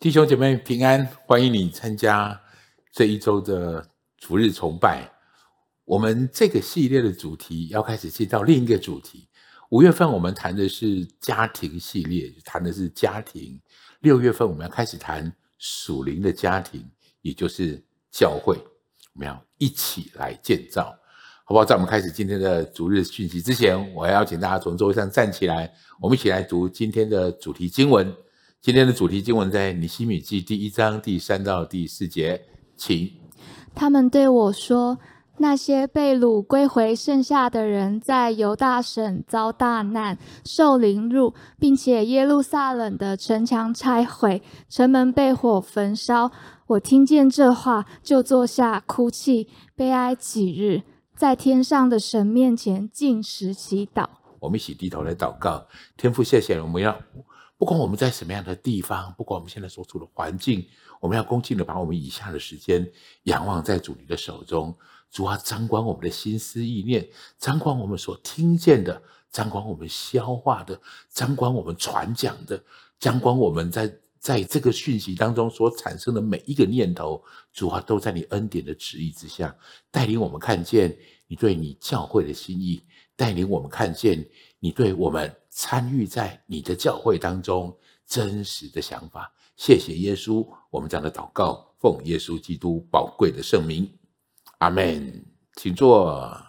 弟兄姐妹平安，欢迎你参加这一周的主日崇拜。我们这个系列的主题要开始进到另一个主题。五月份我们谈的是家庭系列，谈的是家庭。六月份我们要开始谈属灵的家庭，也就是教会。我们要一起来建造，好不好？在我们开始今天的主日讯息之前，我要邀请大家从座位上站起来，我们一起来读今天的主题经文。今天的主题经文在尼西米记第一章第三到第四节，请。他们对我说：“那些被掳归回剩下的人，在犹大省遭大难，受凌辱，并且耶路撒冷的城墙拆毁，城门被火焚烧。我听见这话，就坐下哭泣，悲哀几日，在天上的神面前禁食祈祷。”我们一起低头来祷告，天父，谢谢我们要。不管我们在什么样的地方，不管我们现在所处的环境，我们要恭敬的把我们以下的时间仰望在主你的手中。主啊，掌管我们的心思意念，掌管我们所听见的，掌管我们消化的，掌管我们传讲的，掌管我们在在这个讯息当中所产生的每一个念头。主啊，都在你恩典的旨意之下，带领我们看见你对你教会的心意，带领我们看见你对我们。参与在你的教会当中真实的想法，谢谢耶稣，我们这样的祷告，奉耶稣基督宝贵的圣名，阿门。请坐。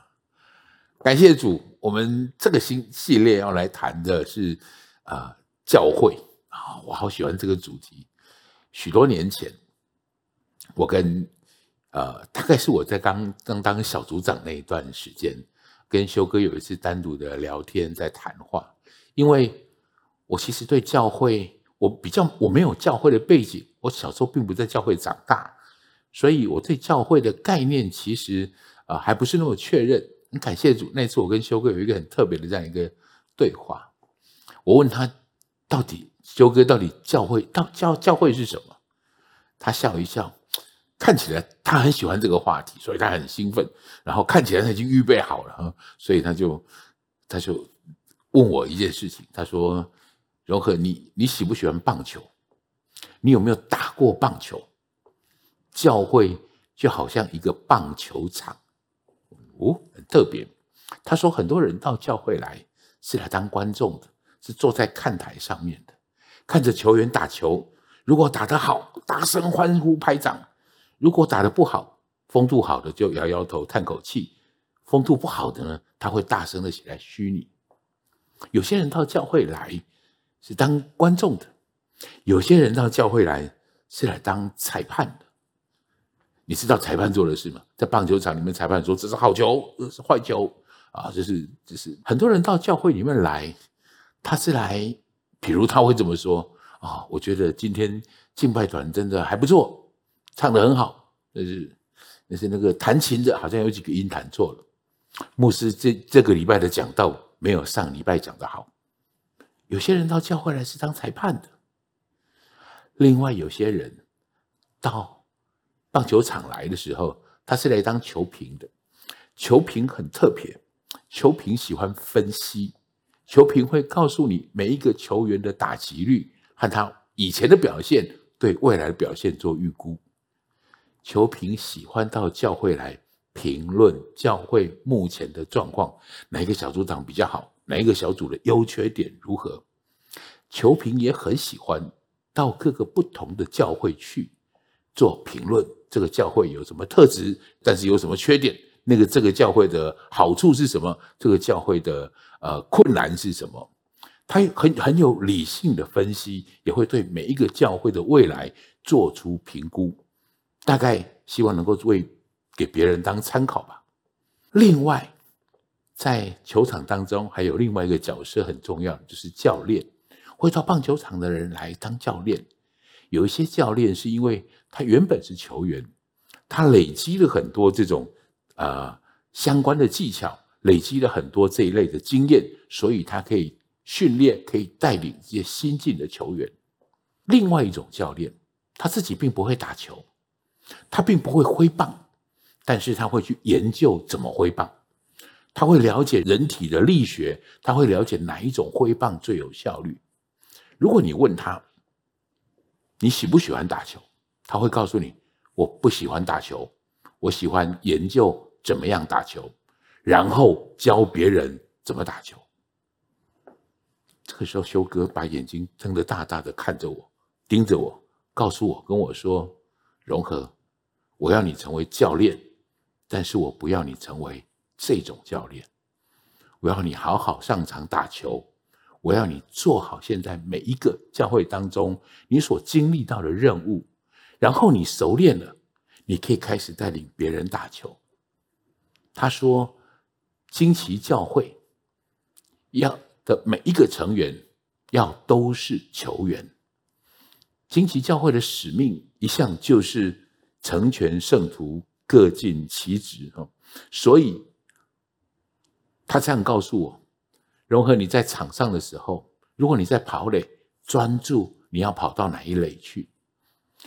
感谢主，我们这个新系列要来谈的是啊、呃，教会啊，我好喜欢这个主题。许多年前，我跟呃，大概是我在刚刚当小组长那一段时间，跟修哥有一次单独的聊天，在谈话。因为我其实对教会，我比较我没有教会的背景，我小时候并不在教会长大，所以我对教会的概念其实啊、还不是那么确认。很感谢主，那次我跟修哥有一个很特别的这样一个对话，我问他到底修哥到底教会到教教会是什么？他笑一笑，看起来他很喜欢这个话题，所以他很兴奋，然后看起来他已经预备好了，所以他就他就。问我一件事情，他说：“荣和，你你喜不喜欢棒球？你有没有打过棒球？教会就好像一个棒球场，哦，很特别。”他说：“很多人到教会来是来当观众的，是坐在看台上面的，看着球员打球。如果打得好，大声欢呼拍掌；如果打得不好，风度好的就摇摇头叹口气，风度不好的呢，他会大声的起来嘘你。”有些人到教会来是当观众的，有些人到教会来是来当裁判的。你知道裁判做的事吗？在棒球场里面，裁判说这是好球，这是坏球啊，这是这是。很多人到教会里面来，他是来，比如他会这么说啊，我觉得今天敬拜团真的还不错，唱得很好，但是但是那个弹琴的好像有几个音弹错了。牧师这这个礼拜的讲道。没有上礼拜讲的好，有些人到教会来是当裁判的，另外有些人到棒球场来的时候，他是来当球评的。球评很特别，球评喜欢分析，球评会告诉你每一个球员的打击率和他以前的表现，对未来的表现做预估。球评喜欢到教会来。评论教会目前的状况，哪一个小组长比较好？哪一个小组的优缺点如何？球评也很喜欢到各个不同的教会去做评论。这个教会有什么特质？但是有什么缺点？那个这个教会的好处是什么？这个教会的呃困难是什么？他很很有理性的分析，也会对每一个教会的未来做出评估。大概希望能够为。给别人当参考吧。另外，在球场当中还有另外一个角色很重要，就是教练。会到棒球场的人来当教练，有一些教练是因为他原本是球员，他累积了很多这种啊、呃、相关的技巧，累积了很多这一类的经验，所以他可以训练，可以带领一些新进的球员。另外一种教练，他自己并不会打球，他并不会挥棒。但是他会去研究怎么挥棒，他会了解人体的力学，他会了解哪一种挥棒最有效率。如果你问他，你喜不喜欢打球？他会告诉你，我不喜欢打球，我喜欢研究怎么样打球，然后教别人怎么打球。这个时候，修哥把眼睛睁得大大的看着我，盯着我，告诉我，跟我说：“融合，我要你成为教练，但是我不要你成为这种教练。我要你好好上场打球。”我要你做好现在每一个教会当中你所经历到的任务，然后你熟练了，你可以开始带领别人打球。他说，惊奇教会要的每一个成员要都是球员。惊奇教会的使命一向就是成全圣徒，各尽其职哦。所以他这样告诉我。融合你在场上的时候，如果你在跑垒，专注你要跑到哪一垒去；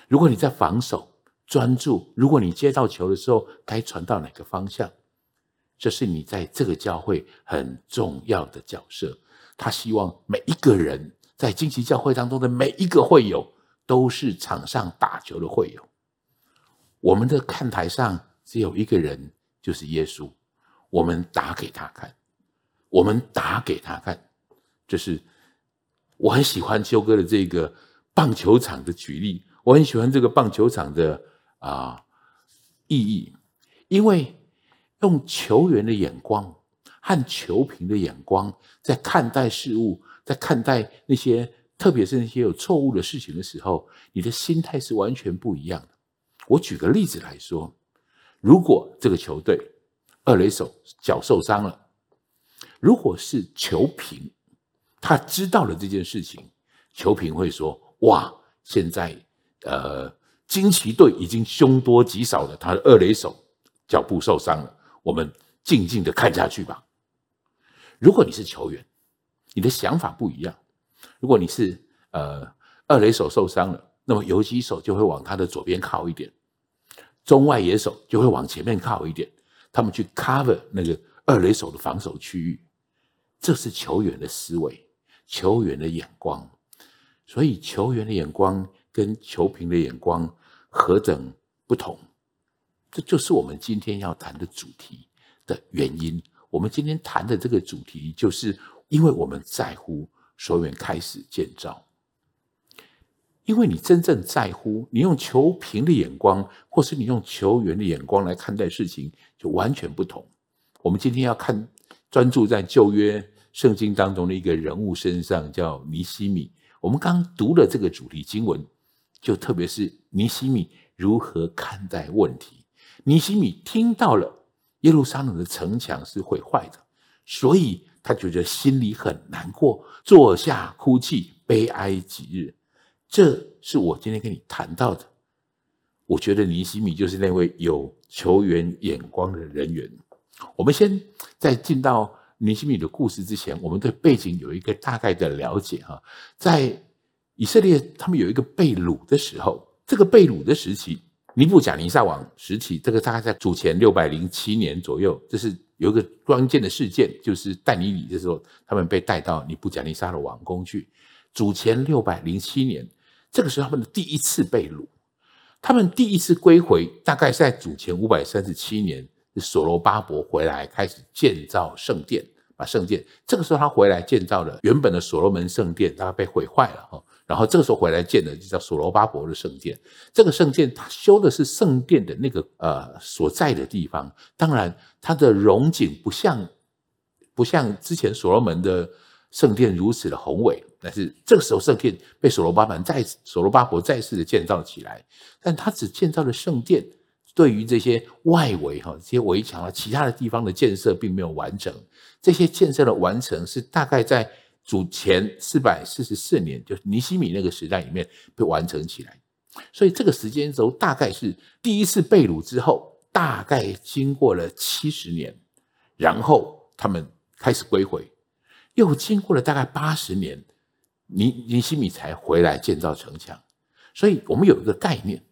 如果你在防守，专注如果你接到球的时候该传到哪个方向。这是你在这个教会很重要的角色。他希望每一个人在惊奇教会当中的每一个会友都是场上打球的会友。我们的看台上只有一个人，就是耶稣。我们打给他看。我们打给他看，就是我很喜欢修哥的这个棒球场的举例，我很喜欢这个棒球场的啊、意义，因为用球员的眼光和球评的眼光在看待事物，在看待那些特别是那些有错误的事情的时候，你的心态是完全不一样的。我举个例子来说，如果这个球队二垒手脚受伤了。如果是球评，他知道了这件事情，球评会说：“哇，现在呃，惊奇队已经凶多吉少了，他的二垒手脚部受伤了，我们静静的看下去吧。”如果你是球员，你的想法不一样。如果你是呃二垒手受伤了，那么游击手就会往他的左边靠一点，中外野手就会往前面靠一点，他们去 cover 那个二垒手的防守区域。这是球员的思维，球员的眼光，所以球员的眼光跟球评的眼光何等不同，这就是我们今天要谈的主题的原因。我们今天谈的这个主题，就是因为我们在乎，所以开始建造。因为你真正在乎，你用求平的眼光，或是你用球员的眼光来看待事情，就完全不同。我们今天要看，专注在旧约。圣经当中的一个人物身上，叫尼西米。我们刚读了这个主题经文，就特别是尼西米如何看待问题。尼西米听到了耶路撒冷的城墙是毁坏的，所以他觉得心里很难过，坐下哭泣，悲哀几日。这是我今天跟你谈到的。我觉得尼西米就是那位有球员眼光的人员。我们先在进到。尼西米的故事之前，我们对背景有一个大概的了解哈。在以色列他们有一个被掳的时候，这个被掳的时期，尼布甲尼撒王时期，这个大概在主前六百零七年左右，这是有一个关键的事件，就是但尼里的时候，他们被带到尼布甲尼撒的王宫去。主前六百零七年，这个时候他们的第一次被掳，他们第一次归回，大概是在主前五百三十七年，所罗巴伯回来开始建造圣殿。把圣殿，这个时候他回来建造了原本的所罗门圣殿，它被毁坏了哈。然后这个时候回来建的就叫所罗巴伯的圣殿。这个圣殿他修的是圣殿的那个呃所在的地方，当然它的荣景不像不像之前所罗门的圣殿如此的宏伟，但是这个时候圣殿被所罗巴门再所罗巴伯再次的建造起来，但他只建造了圣殿。对于这些外围哈，这些围墙啊，其他的地方的建设并没有完成。这些建设的完成是大概在主前四百四十四年，就是尼希米那个时代里面被完成起来。所以这个时间轴大概是第一次被掳之后，大概经过了七十年，然后他们开始归回，又经过了大概八十年，尼尼西米才回来建造城墙。所以我们有一个概念。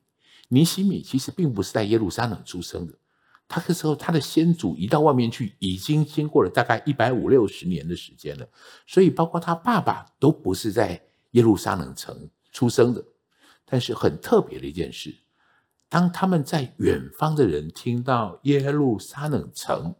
尼西米其实并不是在耶路撒冷出生的，他那时候他的先祖移到外面去，已经经过了大概一百五六十年的时间了，所以包括他爸爸都不是在耶路撒冷城出生的，但是很特别的一件事，当他们在远方的人听到耶路撒冷城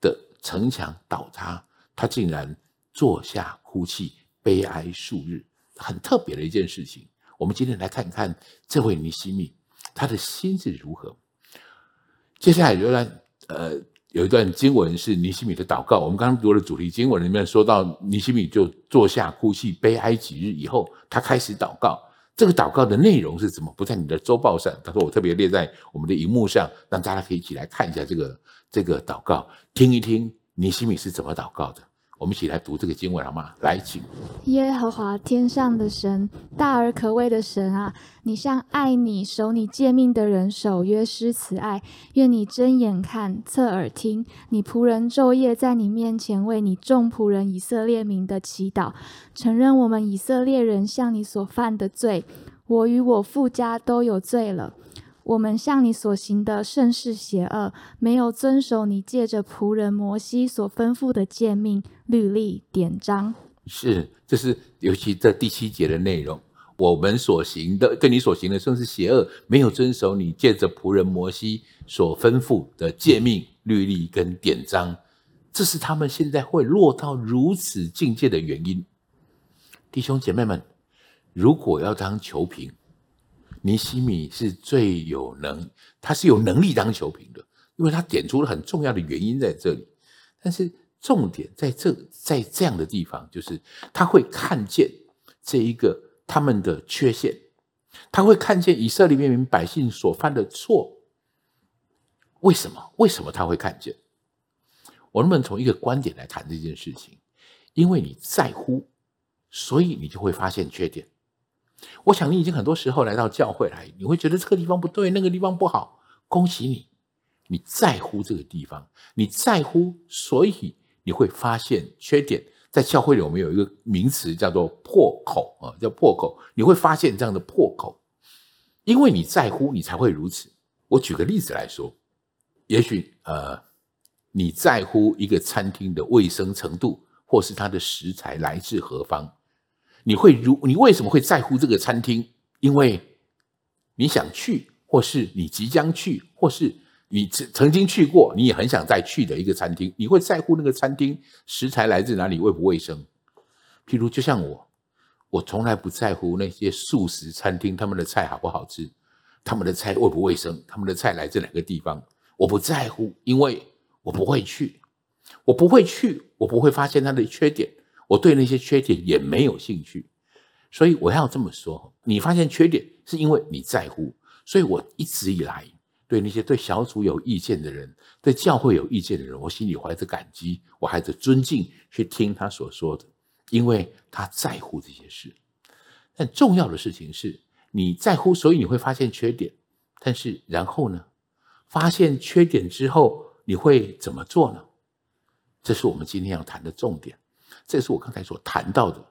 的城墙倒塌，他竟然坐下哭泣，悲哀数日，很特别的一件事情。我们今天来看看这位尼西米，他的心是如何。接下来有一段，呃，有一段经文是尼西米的祷告。我们刚刚读的主题经文里面说到，尼西米就坐下哭泣，悲哀几日以后，他开始祷告。这个祷告的内容是什么？不在你的周报上，他说我特别列在我们的荧幕上，让大家可以一起来看一下这个这个祷告，听一听尼西米是怎么祷告的。我们一起来读这个经文好吗？来，请。耶和华天上的神，大而可畏的神啊，你向爱你、守你诫命的人守约施慈爱。愿你睁眼看，侧耳听，你仆人昼夜在你面前为你众仆人以色列民的祈祷，承认我们以色列人向你所犯的罪，我与我父家都有罪了。我们向你所行的甚是邪恶，没有遵守你借着仆人摩西所吩咐的诫命、律例、典章。是，这是尤其这第七节的内容。我们所行的，对你所行的甚是邪恶，没有遵守你借着仆人摩西所吩咐的诫命、律例跟典章。这是他们现在会落到如此境界的原因。弟兄姐妹们，如果要当球评。尼西米是最有能，他是有能力当球评的，因为他点出了很重要的原因在这里。但是重点在这，在这样的地方，就是他会看见这一个他们的缺陷，他会看见以色列人民百姓所犯的错。为什么？为什么他会看见？我能不能从一个观点来谈这件事情？因为你在乎，所以你就会发现缺点。我想你已经很多时候来到教会来，你会觉得这个地方不对，那个地方不好。恭喜你，你在乎这个地方，你在乎，所以你会发现缺点。在教会里，我们有一个名词叫做破口啊，叫破口。你会发现这样的破口，因为你在乎，你才会如此。我举个例子来说，也许呃，你在乎一个餐厅的卫生程度，或是它的食材来自何方。你会如你为什么会在乎这个餐厅？因为你想去，或是你即将去，或是你曾曾经去过，你也很想再去的一个餐厅。你会在乎那个餐厅食材来自哪里，卫不卫生？譬如，就像我，我从来不在乎那些素食餐厅他们的菜好不好吃，他们的菜卫不卫生，他们的菜来自哪个地方，我不在乎，因为我不会去，我不会去，我不会发现它的缺点。我对那些缺点也没有兴趣，所以我要这么说：你发现缺点是因为你在乎，所以我一直以来对那些对小组有意见的人、对教会有意见的人，我心里怀着感激，我怀着尊敬去听他所说的，因为他在乎这些事。但重要的事情是，你在乎，所以你会发现缺点。但是然后呢？发现缺点之后，你会怎么做呢？这是我们今天要谈的重点。这是我刚才所谈到的，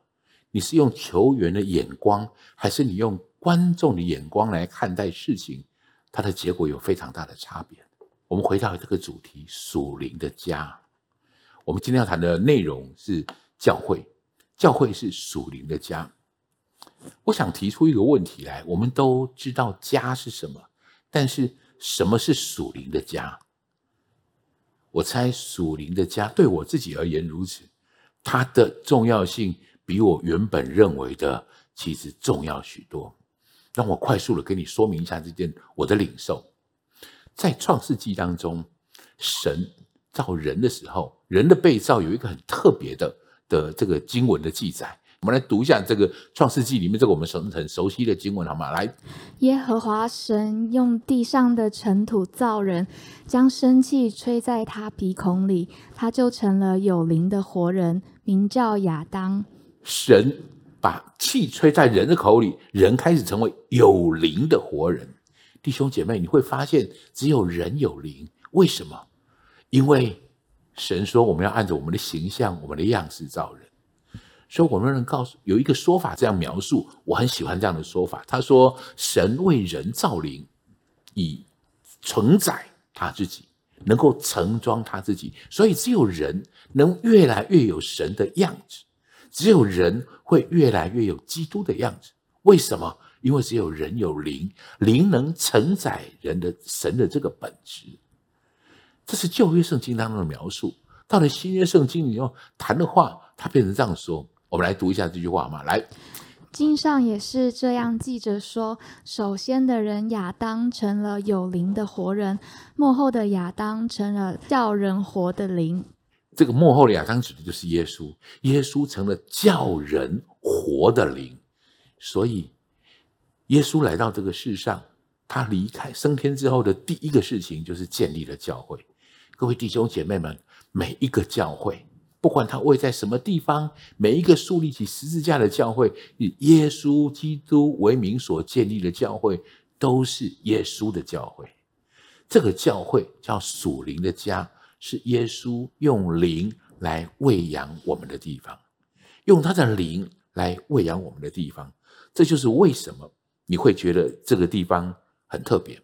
你是用球员的眼光，还是你用观众的眼光来看待事情？它的结果有非常大的差别。我们回到这个主题：属灵的家。我们今天要谈的内容是教会，教会是属灵的家。我想提出一个问题来：我们都知道家是什么，但是什么是属灵的家？我猜属灵的家对我自己而言如此。它的重要性比我原本认为的其实重要许多。让我快速的跟你说明一下这件我的领受。在创世纪当中，神造人的时候，人的被造有一个很特别的的这个经文的记载。我们来读一下这个创世纪里面这个我们熟很熟悉的经文，好吗？来，耶和华神用地上的尘土造人，将生气吹在他鼻孔里，他就成了有灵的活人，名叫亚当。神把气吹在人的口里，人开始成为有灵的活人。弟兄姐妹，你会发现只有人有灵，为什么？因为神说我们要按照我们的形象、我们的样式造人。所以，我们能告诉有一个说法这样描述，我很喜欢这样的说法。他说：“神为人造灵，以承载他自己，能够盛装他自己。所以，只有人能越来越有神的样子，只有人会越来越有基督的样子。为什么？因为只有人有灵，灵能承载人的神的这个本质。这是旧约圣经当中的描述。到了新约圣经里头谈的话，他变成这样说。我们来读一下这句话嘛，来。经上也是这样记着说：首先的人亚当成了有灵的活人，幕后的亚当成了叫人活的灵。这个幕后的亚当指的就是耶稣，耶稣成了叫人活的灵。所以，耶稣来到这个世上，他离开升天之后的第一个事情就是建立了教会。各位弟兄姐妹们，每一个教会。不管他位在什么地方，每一个树立起十字架的教会，以耶稣基督为名所建立的教会，都是耶稣的教会。这个教会叫属灵的家，是耶稣用灵来喂养我们的地方，用他的灵来喂养我们的地方。这就是为什么你会觉得这个地方很特别，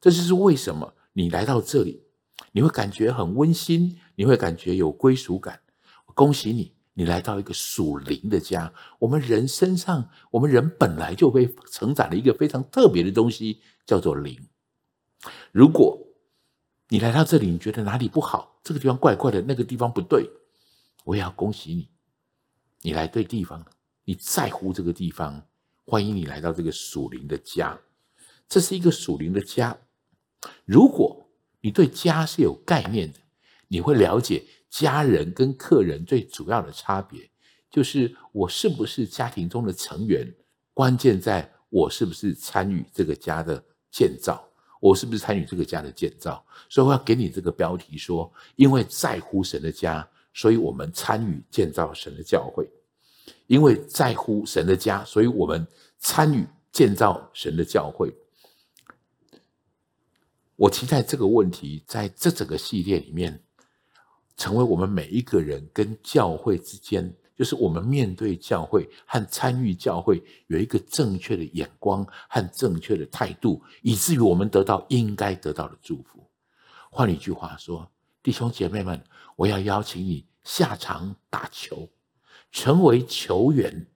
这就是为什么你来到这里，你会感觉很温馨，你会感觉有归属感。恭喜你，你来到一个属灵的家。我们人身上，我们人本来就被承载了一个非常特别的东西，叫做灵。如果你来到这里，你觉得哪里不好，这个地方怪怪的，那个地方不对，我也要恭喜你，你来对地方了，你在乎这个地方，欢迎你来到这个属灵的家。这是一个属灵的家。如果你对家是有概念的，你会了解。家人跟客人最主要的差别，就是我是不是家庭中的成员，关键在我是不是参与这个家的建造，我是不是参与这个家的建造。所以我要给你这个标题说：因为在乎神的家，所以我们参与建造神的教会；因为在乎神的家，所以我们参与建造神的教会。我期待这个问题在这整个系列里面。成为我们每一个人跟教会之间，就是我们面对教会和参与教会有一个正确的眼光和正确的态度，以至于我们得到应该得到的祝福。换一句话说，弟兄姐妹们，我要邀请你下场打球，成为球员，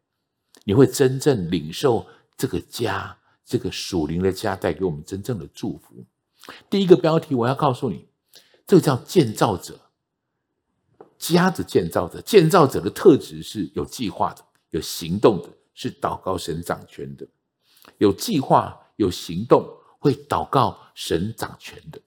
你会真正领受这个家，这个属灵的家带给我们真正的祝福。第一个标题，我要告诉你，这个叫建造者。家的建造者，建造者的特质是有计划的、有行动的，是祷告神掌权的。有计划、有行动，会祷告神掌权的。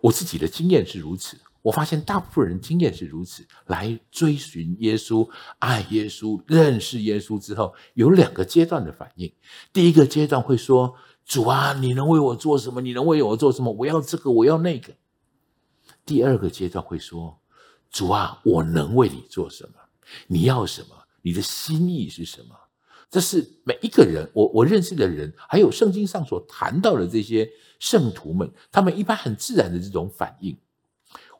我自己的经验是如此，我发现大部分人经验是如此。来追寻耶稣、爱耶稣、认识耶稣之后，有两个阶段的反应。第一个阶段会说：“主啊，你能为我做什么？你能为我做什么？我要这个，我要那个。”第二个阶段会说：“主啊，我能为你做什么？你要什么？你的心意是什么？”这是每一个人，我我认识的人，还有圣经上所谈到的这些圣徒们，他们一般很自然的这种反应。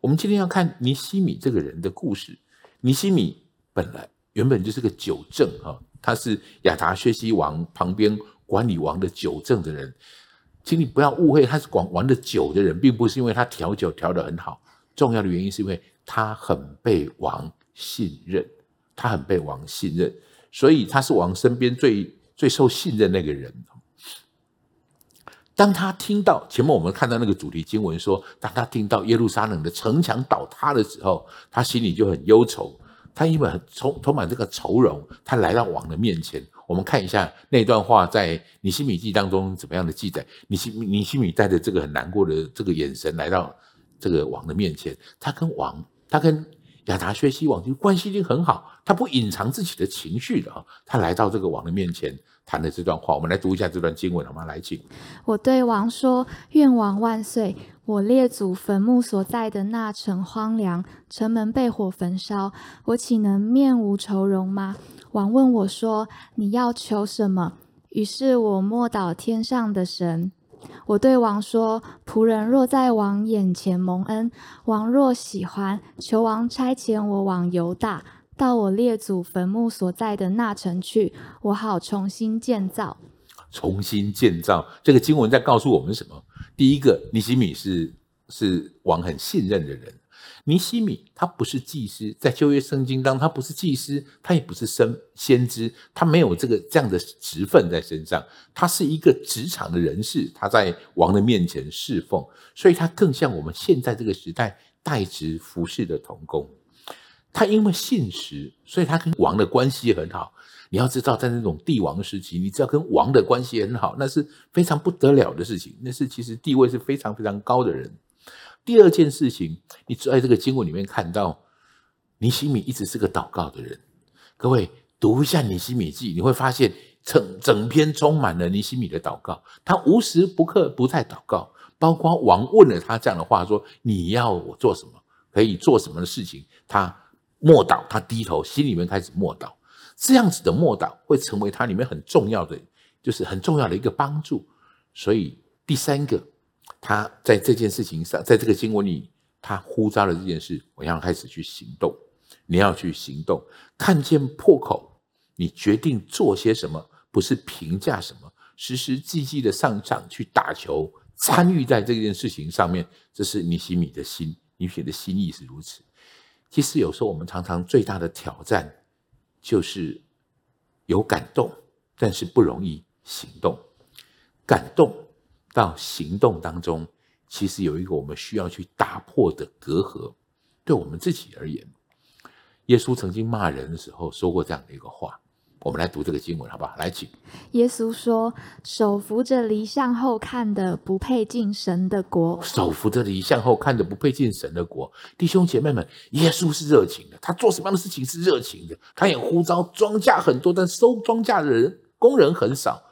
我们今天要看尼西米这个人的故事。尼西米本来原本就是个酒政哈，他是亚达薛西王旁边管理王的酒政的人。请你不要误会，他是管玩的酒的人，并不是因为他调酒调得很好。重要的原因是因为他很被王信任，他很被王信任，所以他是王身边最最受信任那个人。当他听到前面我们看到那个主题经文说，当他听到耶路撒冷的城墙倒塌的时候，他心里就很忧愁，他因为很充充满这个愁容，他来到王的面前。我们看一下那段话在尼希米记当中怎么样的记载。尼希尼希米带着这个很难过的这个眼神来到这个王的面前，他跟王，他跟亚达薛西王就关系已经很好，他不隐藏自己的情绪的啊。他来到这个王的面前谈了这段话，我们来读一下这段经文好吗？来，请。我对王说：“愿王万岁！我列祖坟墓所在的那城荒凉，城门被火焚烧，我岂能面无愁容吗？”王问我说：“你要求什么？”于是我默祷天上的神。我对王说：“仆人若在王眼前蒙恩，王若喜欢，求王差遣我往犹大，到我列祖坟墓所在的那城去，我好重新建造。”重新建造，这个经文在告诉我们什么？第一个，尼希米是是王很信任的人。尼西米他不是祭司，在旧约圣经当中，他不是祭司，他也不是先先知，他没有这个这样的职分在身上，他是一个职场的人士，他在王的面前侍奉，所以他更像我们现在这个时代代职服侍的童工。他因为信实，所以他跟王的关系很好。你要知道，在那种帝王时期，你只要跟王的关系很好，那是非常不得了的事情，那是其实地位是非常非常高的人。第二件事情，你在这个经文里面看到，尼西米一直是个祷告的人。各位读一下尼西米记，你会发现整整篇充满了尼西米的祷告。他无时不刻不在祷告，包括王问了他这样的话，说你要我做什么，可以做什么的事情，他默祷，他低头，心里面开始默祷。这样子的默祷会成为他里面很重要的，就是很重要的一个帮助。所以第三个。他在这件事情上，在这个经文里，他呼召了这件事，我要开始去行动。你要去行动，看见破口，你决定做些什么，不是评价什么，实实际际的上场去打球，参与在这件事情上面。这是尼希米的心，尼希米的心意是如此。其实有时候我们常常最大的挑战，就是有感动，但是不容易行动。感动。到行动当中，其实有一个我们需要去打破的隔阂。对我们自己而言，耶稣曾经骂人的时候说过这样的一个话。我们来读这个经文，好不好？来，请。耶稣说：“手扶着离向后看的，不配进神的国。”手扶着离向后看的，不配进神的国。弟兄姐妹们，耶稣是热情的，他做什么样的事情是热情的。他也呼召庄稼很多，但收庄稼的人工人很少。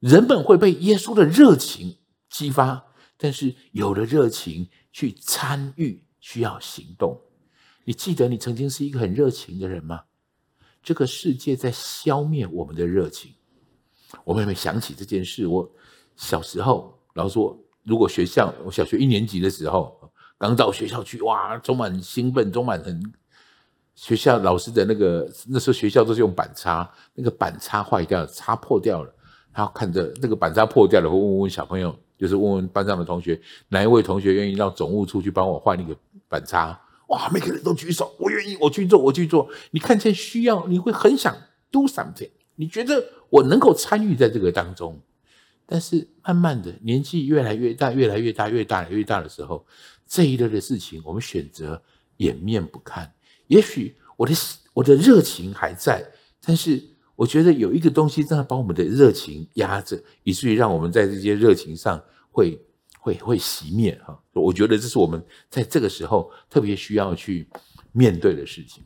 人们会被耶稣的热情激发，但是有了热情去参与，需要行动。你记得你曾经是一个很热情的人吗？这个世界在消灭我们的热情。我每每想起这件事，我小时候，老师说，如果学校我小学一年级的时候，刚到学校去，哇，充满兴奋，充满很学校老师的那个那时候学校都是用板擦，那个板擦坏掉了，擦破掉了。然后看着那个板擦破掉了，会问问小朋友，就是问问班上的同学，哪一位同学愿意让总务处去帮我换那个板擦？哇，每个人都举手，我愿意，我去做，我去做。你看见需要，你会很想 do something，你觉得我能够参与在这个当中。但是慢慢的，年纪越来越大，越来越大，越大越大的时候，这一类的事情，我们选择掩面不看。也许我的我的热情还在，但是。我觉得有一个东西正在把我们的热情压着，以至于让我们在这些热情上会会会熄灭哈。我觉得这是我们在这个时候特别需要去面对的事情。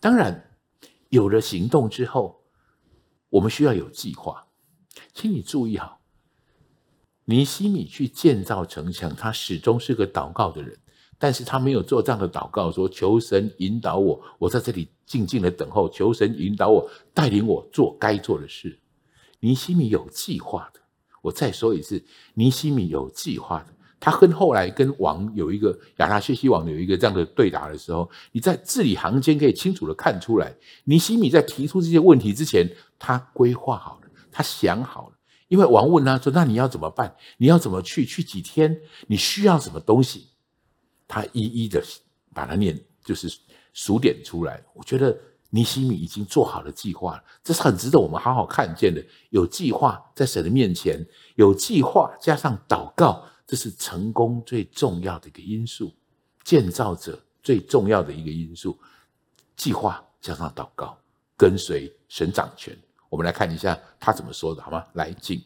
当然，有了行动之后，我们需要有计划。请你注意好，尼西米去建造城墙，他始终是个祷告的人。但是他没有做这样的祷告，说求神引导我，我在这里静静的等候，求神引导我，带领我做该做的事。尼西米有计划的，我再说一次，尼西米有计划的。他跟后来跟王有一个亚他薛西王有一个这样的对答的时候，你在字里行间可以清楚的看出来，尼西米在提出这些问题之前，他规划好了，他想好了。因为王问他说：“那你要怎么办？你要怎么去？去几天？你需要什么东西？”他一一的把它念，就是数点出来。我觉得尼西米已经做好了计划了，这是很值得我们好好看见的。有计划在神的面前，有计划加上祷告，这是成功最重要的一个因素，建造者最重要的一个因素。计划加上祷告，跟随神掌权。我们来看一下他怎么说的，好吗？来，请。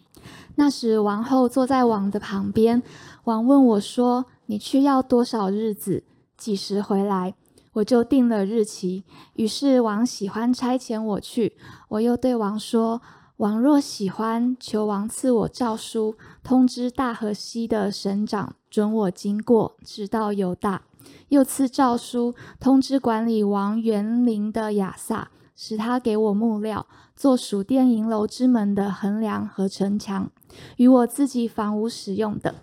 那时王后坐在王的旁边，王问我说：“你去要多少日子？几时回来？”我就定了日期。于是王喜欢差遣我去。我又对王说：“王若喜欢，求王赐我诏书，通知大河西的省长，准我经过，直到犹大。又赐诏书，通知管理王园林的亚萨，使他给我木料。”做属殿银楼之门的横梁和城墙，与我自己房屋使用的，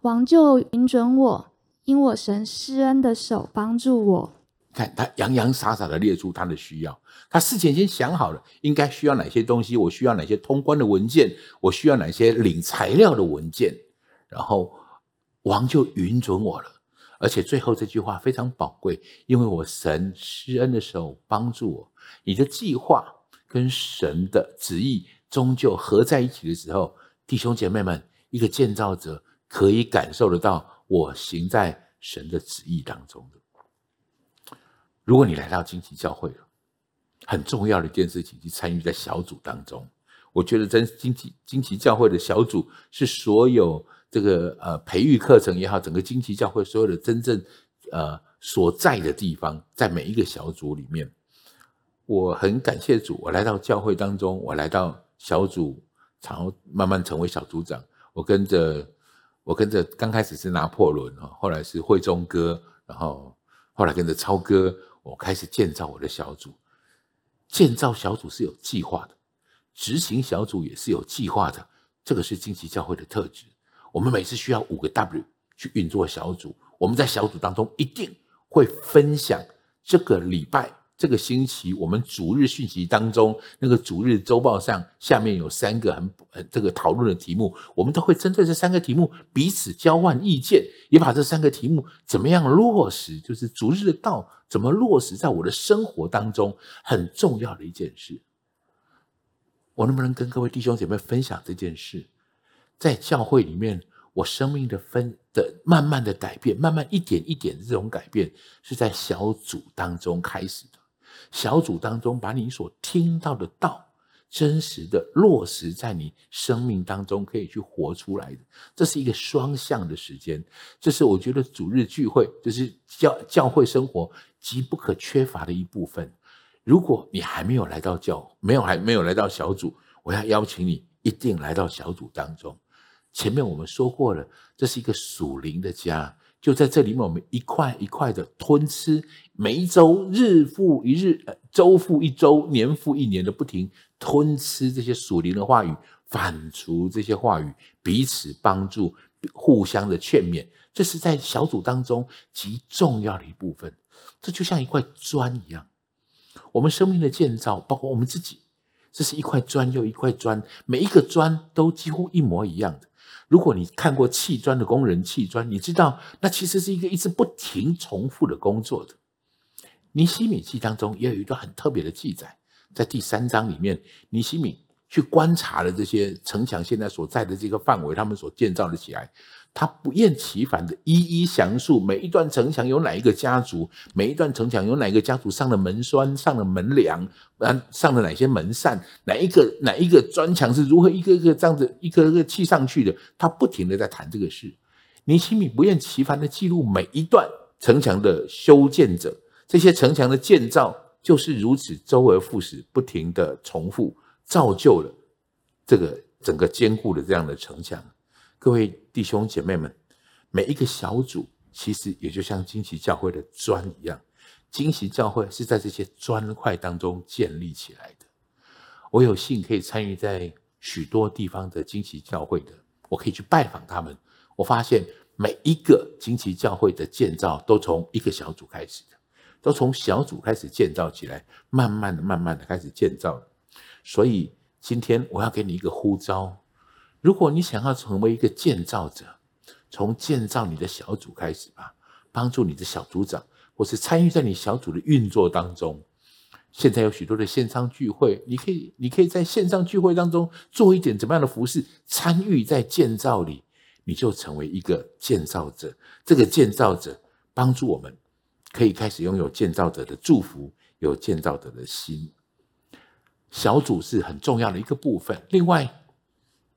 王就允准我，因我神施恩的手帮助我。看他洋洋洒洒的列出他的需要，他事前先想好了，应该需要哪些东西，我需要哪些通关的文件，我需要哪些领材料的文件，然后王就允准我了。而且最后这句话非常宝贵，因为我神施恩的时候帮助我，你的计划跟神的旨意终究合在一起的时候，弟兄姐妹们，一个建造者可以感受得到我行在神的旨意当中的。如果你来到惊奇教会了，很重要的一件事情，去参与在小组当中。我觉得真惊奇惊奇教会的小组是所有。这个呃培育课程也好，整个惊奇教会所有的真正呃所在的地方，在每一个小组里面，我很感谢主，我来到教会当中，我来到小组，然后慢慢成为小组长。我跟着我跟着刚开始是拿破仑哈，后来是慧忠哥，然后后来跟着超哥，我开始建造我的小组。建造小组是有计划的，执行小组也是有计划的，这个是惊奇教会的特质。我们每次需要五个 W 去运作小组，我们在小组当中一定会分享这个礼拜、这个星期我们主日讯息当中那个主日周报上下面有三个很很这个讨论的题目，我们都会针对这三个题目彼此交换意见，也把这三个题目怎么样落实，就是主日的道怎么落实在我的生活当中，很重要的一件事。我能不能跟各位弟兄姐妹分享这件事？在教会里面，我生命的分的慢慢的改变，慢慢一点一点的这种改变，是在小组当中开始的。小组当中，把你所听到的道，真实的落实在你生命当中，可以去活出来的。这是一个双向的时间，这是我觉得主日聚会，就是教教会生活极不可缺乏的一部分。如果你还没有来到教，没有还没有来到小组，我要邀请你一定来到小组当中。前面我们说过了，这是一个属灵的家，就在这里面，我们一块一块的吞吃，每一周日复一日，呃周复一周，年复一年的不停吞吃这些属灵的话语，反刍这些话语，彼此帮助，互相的劝勉，这是在小组当中极重要的一部分。这就像一块砖一样，我们生命的建造，包括我们自己，这是一块砖又一块砖，每一个砖都几乎一模一样的。如果你看过砌砖的工人砌砖，你知道那其实是一个一直不停重复的工作的。尼西米记当中也有一段很特别的记载，在第三章里面，尼西米去观察了这些城墙现在所在的这个范围，他们所建造的起来。他不厌其烦的一一详述每一段城墙有哪一个家族，每一段城墙有哪一个家族上了门栓、上了门梁，上了哪些门扇，哪一个哪一个砖墙是如何一个个这样子一个一个砌上去的。他不停的在谈这个事。尼希米不厌其烦的记录每一段城墙的修建者，这些城墙的建造就是如此周而复始，不停的重复，造就了这个整个坚固的这样的城墙。各位弟兄姐妹们，每一个小组其实也就像惊奇教会的砖一样，惊奇教会是在这些砖块当中建立起来的。我有幸可以参与在许多地方的惊奇教会的，我可以去拜访他们。我发现每一个惊奇教会的建造都从一个小组开始的，都从小组开始建造起来，慢慢的、慢慢的开始建造。所以今天我要给你一个呼召。如果你想要成为一个建造者，从建造你的小组开始吧，帮助你的小组长，或是参与在你小组的运作当中。现在有许多的线上聚会，你可以，你可以在线上聚会当中做一点怎么样的服事，参与在建造里，你就成为一个建造者。这个建造者帮助我们，可以开始拥有建造者的祝福，有建造者的心。小组是很重要的一个部分。另外，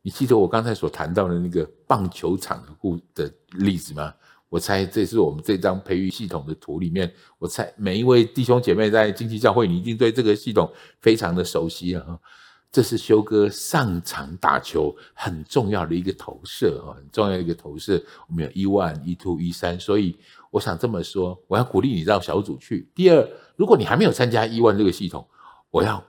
你记得我刚才所谈到的那个棒球场的故的例子吗？我猜这是我们这张培育系统的图里面，我猜每一位弟兄姐妹在经济教会，你一定对这个系统非常的熟悉啊。这是修哥上场打球很重要的一个投射啊，很重要的一个投射。我们有 E1、E2、E3，所以我想这么说，我要鼓励你到小组去。第二，如果你还没有参加一万这个系统，我要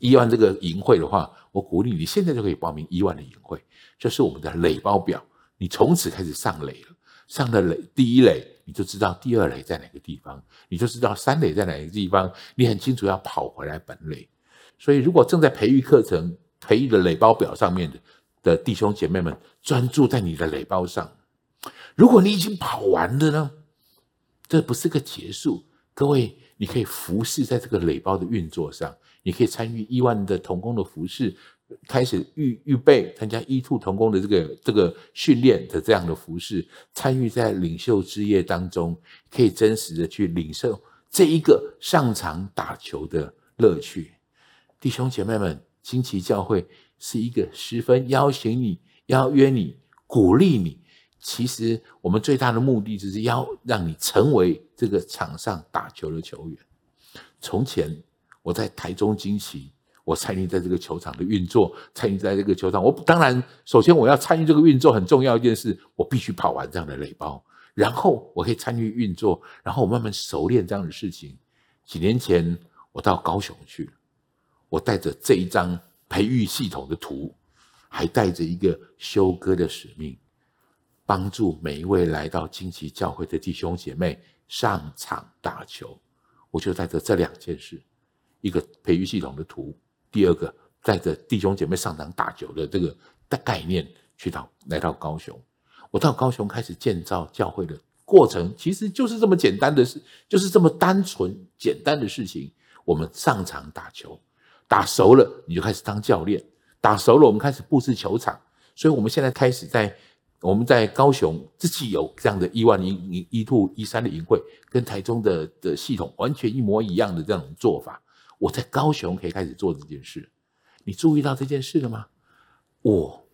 一万这个营会的话。我鼓励你现在就可以报名一万的营会，就是我们的垒包表。你从此开始上垒了，上了垒第一垒，你就知道第二垒在哪个地方，你就知道三垒在哪个地方，你很清楚要跑回来本垒。所以，如果正在培育课程、培育的垒包表上面的的弟兄姐妹们，专注在你的垒包上。如果你已经跑完了呢，这不是个结束。各位，你可以服侍在这个垒包的运作上，你可以参与亿万的同工的服侍，开始预预备参加 E2 同工的这个这个训练的这样的服侍，参与在领袖之夜当中，可以真实的去领受这一个上场打球的乐趣。弟兄姐妹们，惊奇教会是一个十分邀请你、邀约你、鼓励你。其实我们最大的目的就是要让你成为这个场上打球的球员。从前我在台中惊奇，我参与在这个球场的运作，参与在这个球场。我当然首先我要参与这个运作，很重要一件事，我必须跑完这样的垒包，然后我可以参与运作，然后我慢慢熟练这样的事情。几年前我到高雄去，我带着这一张培育系统的图，还带着一个修哥的使命。帮助每一位来到惊奇教会的弟兄姐妹上场打球，我就带着这两件事：一个培育系统的图，第二个带着弟兄姐妹上场打球的这个的概念去到来到高雄。我到高雄开始建造教会的过程，其实就是这么简单的事，就是这么单纯简单的事情。我们上场打球，打熟了你就开始当教练，打熟了我们开始布置球场，所以我们现在开始在。我们在高雄自己有这样的亿万营营一兔一三的营会，跟台中的的系统完全一模一样的这种做法。我在高雄可以开始做这件事，你注意到这件事了吗？我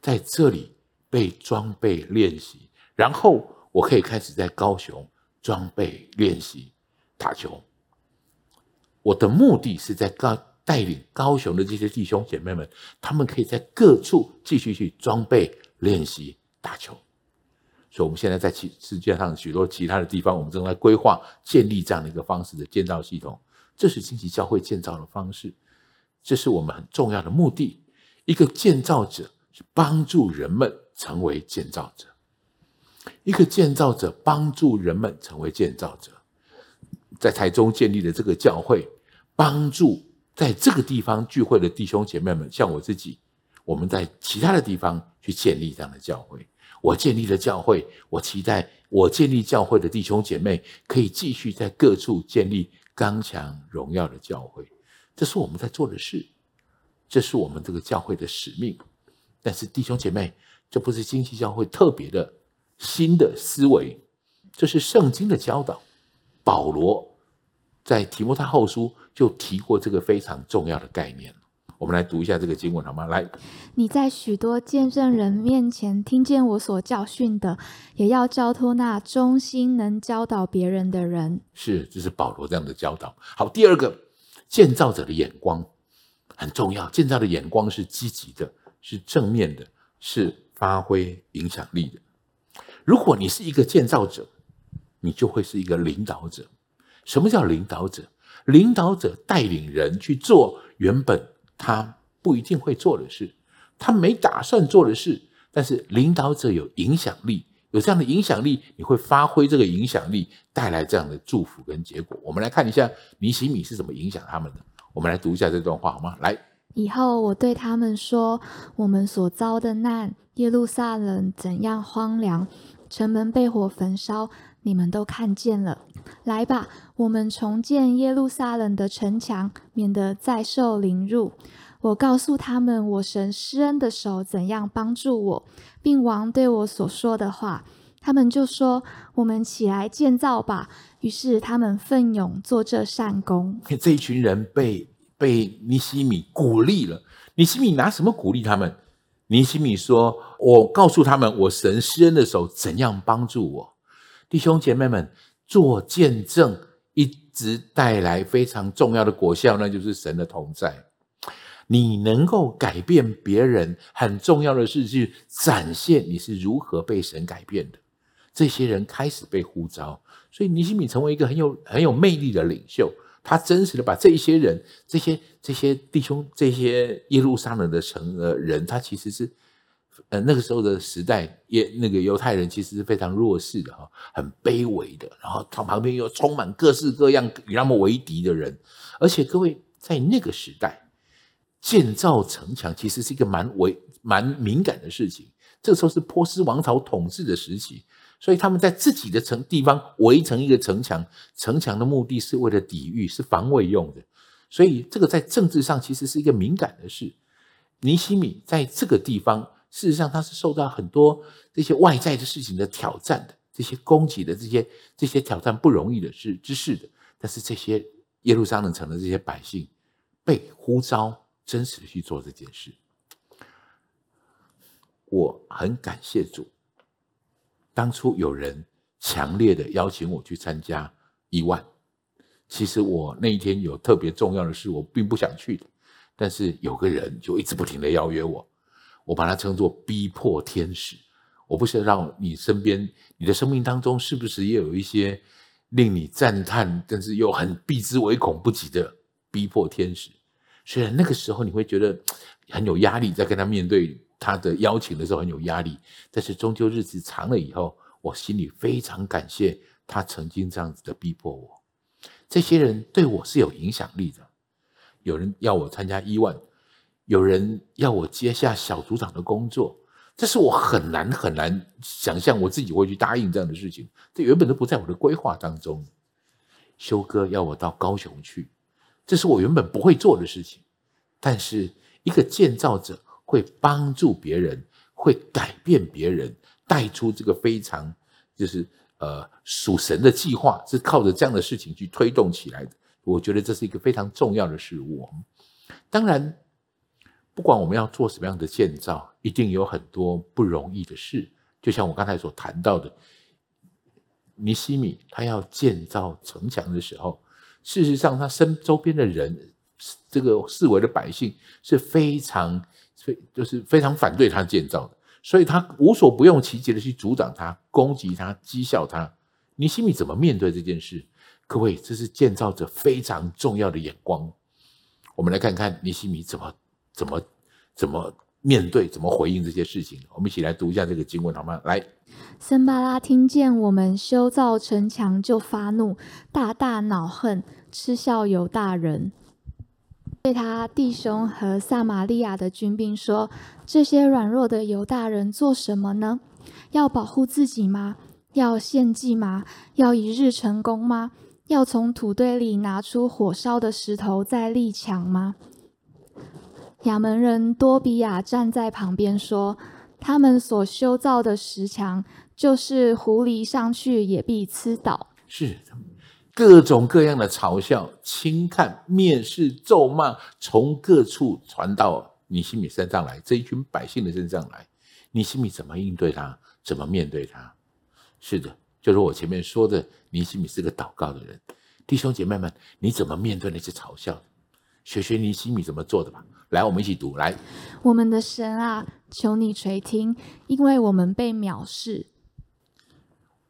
在这里被装备练习，然后我可以开始在高雄装备练习打球。我的目的是在高带领高雄的这些弟兄姐妹们，他们可以在各处继续去装备练习。打球，所以我们现在在其世界上许多其他的地方，我们正在规划建立这样的一个方式的建造系统。这是惊奇教会建造的方式，这是我们很重要的目的。一个建造者是帮助人们成为建造者，一个建造者帮助人们成为建造者。在台中建立的这个教会，帮助在这个地方聚会的弟兄姐妹们，像我自己，我们在其他的地方去建立这样的教会。我建立了教会，我期待我建立教会的弟兄姐妹可以继续在各处建立刚强荣耀的教会。这是我们在做的事，这是我们这个教会的使命。但是弟兄姐妹，这不是经济教会特别的新的思维，这是圣经的教导。保罗在提摩太后书就提过这个非常重要的概念。我们来读一下这个经文好吗？来，你在许多见证人面前听见我所教训的，也要交托那忠心能教导别人的人。是，这是保罗这样的教导。好，第二个，建造者的眼光很重要。建造的眼光是积极的，是正面的，是发挥影响力的。如果你是一个建造者，你就会是一个领导者。什么叫领导者？领导者带领人去做原本。他不一定会做的事，他没打算做的事，但是领导者有影响力，有这样的影响力，你会发挥这个影响力，带来这样的祝福跟结果。我们来看一下尼希米是怎么影响他们的。我们来读一下这段话好吗？来，以后我对他们说：我们所遭的难，耶路撒冷怎样荒凉，城门被火焚烧，你们都看见了。来吧，我们重建耶路撒冷的城墙，免得再受凌辱。我告诉他们，我神施恩的手怎样帮助我，并王对我所说的话。他们就说：“我们起来建造吧。”于是他们奋勇做这善工。这一群人被被尼西米鼓励了。尼西米拿什么鼓励他们？尼西米说：“我告诉他们，我神施恩的手怎样帮助我。”弟兄姐妹们。做见证一直带来非常重要的果效，那就是神的同在。你能够改变别人，很重要的是去展现你是如何被神改变的。这些人开始被呼召，所以尼西米成为一个很有很有魅力的领袖。他真实的把这一些人、这些这些弟兄、这些耶路撒冷的成呃人，他其实是。呃，那个时候的时代，也那个犹太人其实是非常弱势的哈，很卑微的。然后他旁边又充满各式各样与他们为敌的人，而且各位在那个时代建造城墙其实是一个蛮为蛮敏感的事情。这个时候是波斯王朝统治的时期，所以他们在自己的城地方围成一个城墙，城墙的目的是为了抵御，是防卫用的。所以这个在政治上其实是一个敏感的事。尼西米在这个地方，事实上他是受到很多这些外在的事情的挑战的，这些攻击的这些这些挑战不容易的事之事的。但是这些耶路撒冷城的这些百姓被呼召，真实的去做这件事。我很感谢主，当初有人强烈的邀请我去参加一万，其实我那一天有特别重要的事，我并不想去的，但是有个人就一直不停的邀约我，我把它称作逼迫天使。我不知道你身边、你的生命当中是不是也有一些令你赞叹，但是又很避之唯恐不及的逼迫天使。虽然那个时候你会觉得很有压力，在跟他面对。他的邀请的时候很有压力，但是终究日子长了以后，我心里非常感谢他曾经这样子的逼迫我。这些人对我是有影响力的，有人要我参加一万，有人要我接下小组长的工作，这是我很难很难想象我自己会去答应这样的事情，这原本都不在我的规划当中。修哥要我到高雄去，这是我原本不会做的事情，但是一个建造者。会帮助别人，会改变别人，带出这个非常就是呃属神的计划，是靠着这样的事情去推动起来的。我觉得这是一个非常重要的事物。当然，不管我们要做什么样的建造，一定有很多不容易的事。就像我刚才所谈到的，尼西米他要建造城墙的时候，事实上他身周边的人，这个四围的百姓是非常。非就是非常反对他建造的，所以他无所不用其极的去阻挡他、攻击他、讥笑他。尼西米怎么面对这件事？各位，这是建造者非常重要的眼光。我们来看看尼西米怎么、怎么、怎么面对、怎么回应这些事情。我们一起来读一下这个经文好吗？来，森巴拉听见我们修造城墙，就发怒，大大恼恨，嗤笑犹大人。对他弟兄和撒玛利亚的军兵说：“这些软弱的犹大人做什么呢？要保护自己吗？要献祭吗？要一日成功吗？要从土堆里拿出火烧的石头再立墙吗？”亚门人多比亚站在旁边说：“他们所修造的石墙，就是狐狸上去也必吃倒。”是。各种各样的嘲笑、轻看、蔑视、咒骂，从各处传到尼西米身上来，这一群百姓的身上来。尼西米怎么应对他？怎么面对他？是的，就是我前面说的，尼西米是个祷告的人。弟兄姐妹们，你怎么面对那些嘲笑？学学尼西米怎么做的吧。来，我们一起读。来，我们的神啊，求你垂听，因为我们被藐视。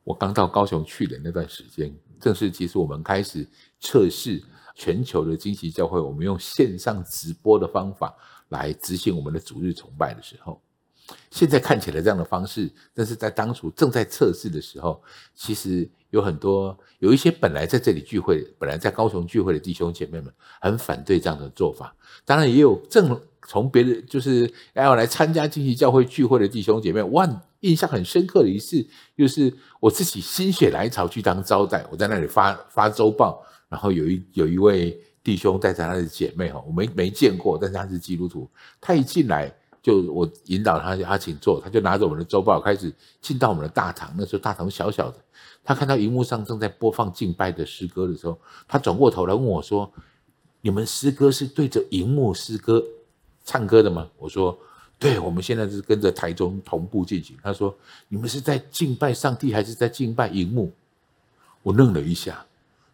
我刚到高雄去的那段时间。正是，其实我们开始测试全球的惊奇教会，我们用线上直播的方法来执行我们的主日崇拜的时候，现在看起来这样的方式，但是在当初正在测试的时候，其实有很多有一些本来在这里聚会、本来在高雄聚会的弟兄姐妹们，很反对这样的做法。当然，也有正从别的就是要来参加惊奇教会聚会的弟兄姐妹，哇！印象很深刻的一次，就是我自己心血来潮去当招待，我在那里发发周报，然后有一有一位弟兄带着他的姐妹哈，我没没见过，但是他是基督徒，他一进来就我引导他，他请坐，他就拿着我们的周报开始进到我们的大堂，那时候大堂小小的，他看到荧幕上正在播放敬拜的诗歌的时候，他转过头来问我说：“你们诗歌是对着荧幕诗歌唱歌的吗？”我说。对，我们现在是跟着台中同步进行。他说：“你们是在敬拜上帝，还是在敬拜荧幕？”我愣了一下，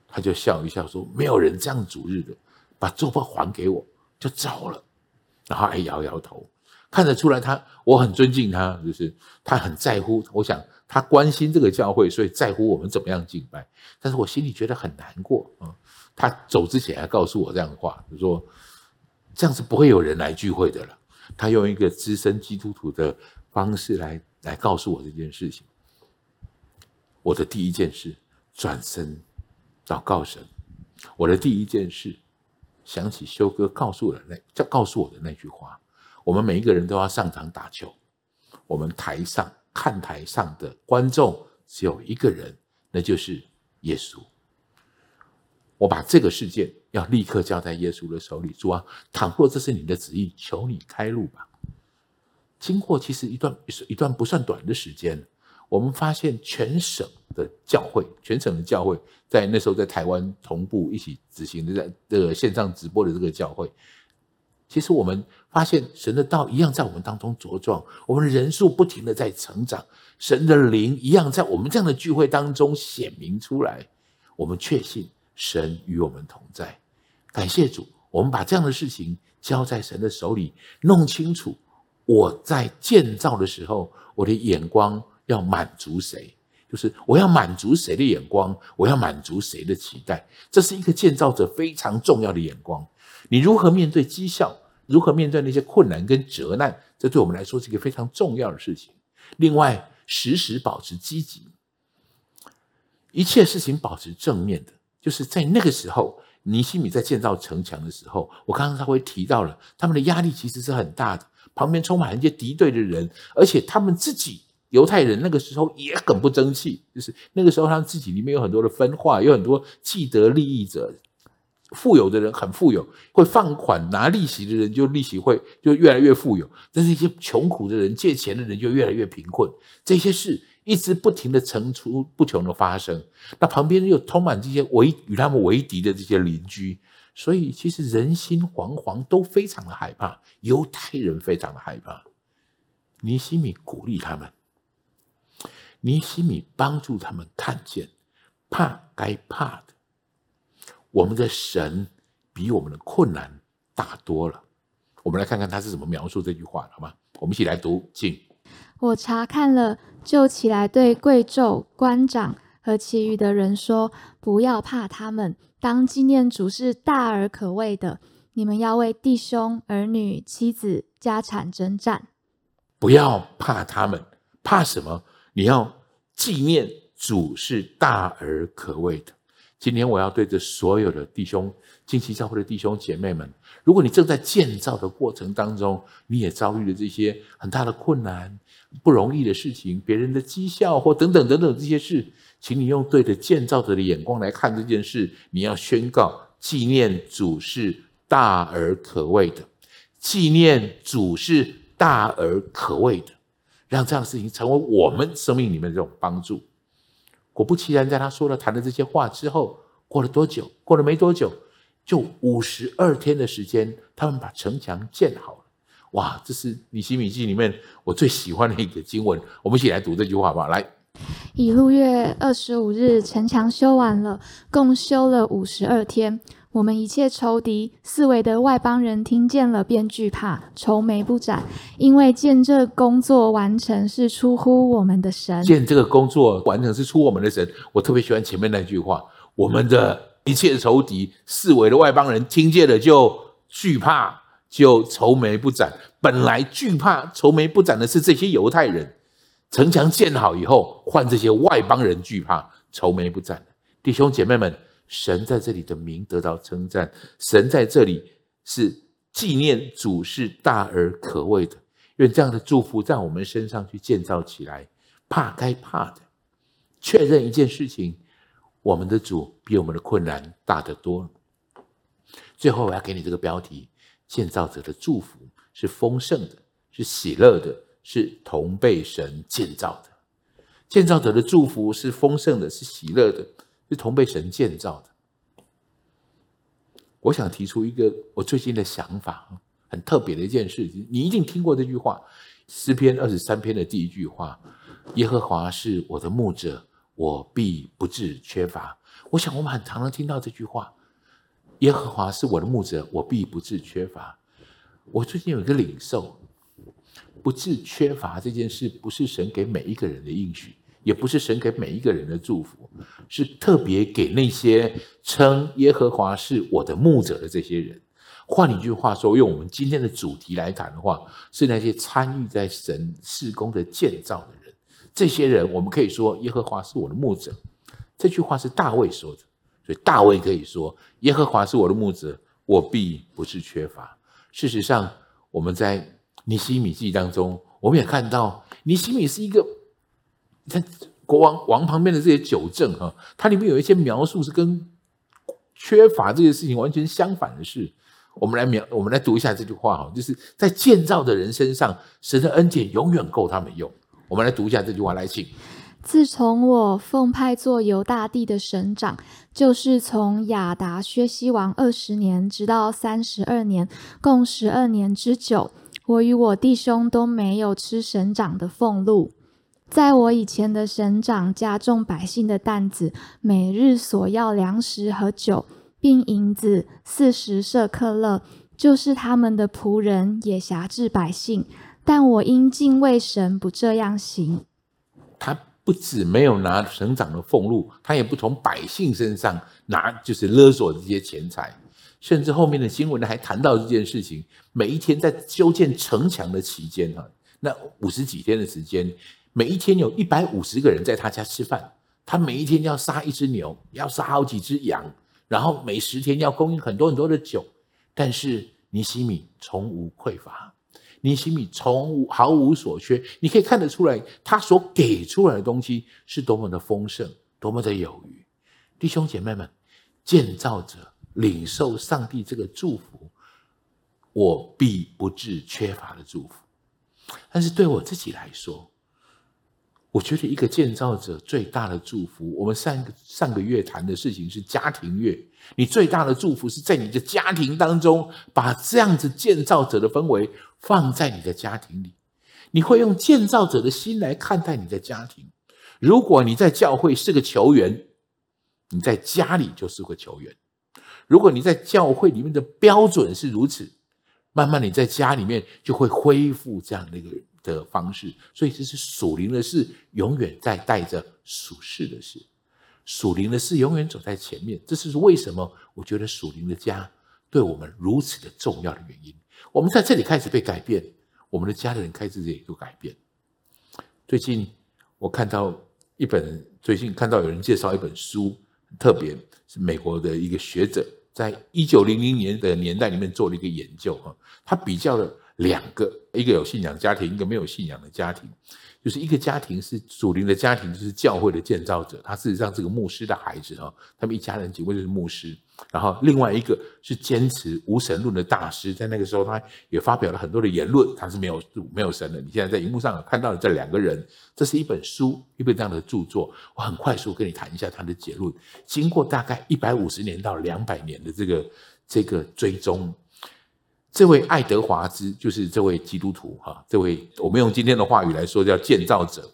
他就笑一笑说：“没有人这样主日的，把周报还给我，就走了。”然后还摇摇头，看得出来他我很尊敬他，就是他很在乎。我想他关心这个教会，所以在乎我们怎么样敬拜。但是我心里觉得很难过啊。他走之前还告诉我这样的话，就说：“这样是不会有人来聚会的了。”他用一个资深基督徒的方式来来告诉我这件事情。我的第一件事，转身祷告神。我的第一件事，想起修哥告诉我的那，叫告诉我的那句话：我们每一个人都要上场打球。我们台上看台上的观众只有一个人，那就是耶稣。我把这个事件要立刻交在耶稣的手里，主啊，倘若这是你的旨意，求你开路吧。经过其实一段一段不算短的时间，我们发现全省的教会，全省的教会在那时候在台湾同步一起执行的在这个线上直播的这个教会，其实我们发现神的道一样在我们当中茁壮，我们人数不停的在成长，神的灵一样在我们这样的聚会当中显明出来，我们确信。神与我们同在，感谢主。我们把这样的事情交在神的手里，弄清楚。我在建造的时候，我的眼光要满足谁？就是我要满足谁的眼光？我要满足谁的期待？这是一个建造者非常重要的眼光。你如何面对讥笑？如何面对那些困难跟责难？这对我们来说是一个非常重要的事情。另外，时时保持积极，一切事情保持正面的。就是在那个时候，尼西米在建造城墙的时候，我刚刚他会提到了，他们的压力其实是很大的，旁边充满一些敌对的人，而且他们自己犹太人那个时候也很不争气，就是那个时候他们自己里面有很多的分化，有很多既得利益者，富有的人很富有，会放款拿利息的人就利息会就越来越富有，但是一些穷苦的人借钱的人就越来越贫困，这些事。一直不停的层出不穷的发生，那旁边又充满这些为与他们为敌的这些邻居，所以其实人心惶惶，都非常的害怕。犹太人非常的害怕。尼西米鼓励他们，尼西米帮助他们看见，怕该怕的。我们的神比我们的困难大多了。我们来看看他是怎么描述这句话，好吗？我们一起来读，请。我查看了，就起来对贵胄、官长和其余的人说：“不要怕他们，当纪念主是大而可畏的。你们要为弟兄、儿女、妻子、家产征战。不要怕他们，怕什么？你要纪念主是大而可畏的。今天我要对着所有的弟兄、近期教会的弟兄姐妹们，如果你正在建造的过程当中，你也遭遇了这些很大的困难。”不容易的事情，别人的讥笑或等等等等这些事，请你用对着建造者的眼光来看这件事。你要宣告纪念主是大而可畏的，纪念主是大而可畏的，让这样的事情成为我们生命里面的这种帮助。果不其然，在他说了谈了这些话之后，过了多久？过了没多久，就五十二天的时间，他们把城墙建好了。哇，这是尼希米记里面我最喜欢的一个经文，我们一起来读这句话吧。来，以六月二十五日，城墙修完了，共修了五十二天。我们一切仇敌、四围的外邦人听见了，便惧怕，愁眉不展，因为见这工作完成是出乎我们的神。见这个工作完成是出我们的神。我特别喜欢前面那句话：我们的一切仇敌、四围的外邦人听见了就惧怕。就愁眉不展，本来惧怕、愁眉不展的是这些犹太人，城墙建好以后，换这些外邦人惧怕、愁眉不展。弟兄姐妹们，神在这里的名得到称赞，神在这里是纪念主是大而可畏的。愿这样的祝福在我们身上去建造起来，怕该怕的，确认一件事情：我们的主比我们的困难大得多。最后，我要给你这个标题。建造者的祝福是丰盛的，是喜乐的，是同被神建造的。建造者的祝福是丰盛的，是喜乐的，是同被神建造的。我想提出一个我最近的想法，很特别的一件事情，你一定听过这句话，诗篇二十三篇的第一句话：“耶和华是我的牧者，我必不致缺乏。”我想我们很常常听到这句话。耶和华是我的牧者，我必不致缺乏。我最近有一个领受，不致缺乏这件事，不是神给每一个人的应许，也不是神给每一个人的祝福，是特别给那些称耶和华是我的牧者的这些人。换一句话说，用我们今天的主题来谈的话，是那些参与在神事工的建造的人。这些人，我们可以说耶和华是我的牧者。这句话是大卫说的。所以大卫可以说：“耶和华是我的牧者，我必不是缺乏。”事实上，我们在尼希米记当中，我们也看到尼希米是一个，在国王王旁边的这些酒政哈，它里面有一些描述是跟缺乏这些事情完全相反的事。我们来描，我们来读一下这句话哈，就是在建造的人身上，神的恩典永远够他们用。我们来读一下这句话，来请。自从我奉派做犹大地的省长，就是从亚达薛西王二十年直到三十二年，共十二年之久，我与我弟兄都没有吃省长的俸禄。在我以前的省长加重百姓的担子，每日索要粮食和酒，并银子四十舍克勒，就是他们的仆人也辖制百姓。但我因敬畏神，不这样行。他。不止没有拿省长的俸禄，他也不从百姓身上拿，就是勒索这些钱财。甚至后面的经文呢，还谈到这件事情。每一天在修建城墙的期间哈，那五十几天的时间，每一天有一百五十个人在他家吃饭。他每一天要杀一只牛，要杀好几只羊，然后每十天要供应很多很多的酒。但是尼希米从无匮乏。尼希米从无毫无所缺，你可以看得出来，他所给出来的东西是多么的丰盛，多么的有余。弟兄姐妹们，建造者领受上帝这个祝福，我必不致缺乏的祝福。但是对我自己来说，我觉得一个建造者最大的祝福，我们上个上个月谈的事情是家庭月。你最大的祝福是在你的家庭当中，把这样子建造者的氛围放在你的家庭里。你会用建造者的心来看待你的家庭。如果你在教会是个球员，你在家里就是个球员。如果你在教会里面的标准是如此，慢慢你在家里面就会恢复这样的一个人。的方式，所以这是属灵的事，永远在带着属世的事。属灵的事永远走在前面，这是为什么？我觉得属灵的家对我们如此的重要的原因。我们在这里开始被改变，我们的家人开始也有改变。最近我看到一本，最近看到有人介绍一本书，特别是美国的一个学者，在一九零零年的年代里面做了一个研究哈，他比较了。两个，一个有信仰家庭，一个没有信仰的家庭，就是一个家庭是主灵的家庭，就是教会的建造者，他事实上是个牧师的孩子哈，他们一家人几乎就是牧师。然后另外一个是坚持无神论的大师，在那个时候他也发表了很多的言论，他是没有没有神的。你现在在荧幕上看到的这两个人，这是一本书，一本这样的著作，我很快速跟你谈一下他的结论。经过大概一百五十年到两百年的这个这个追踪。这位爱德华兹就是这位基督徒哈，这位我们用今天的话语来说叫建造者。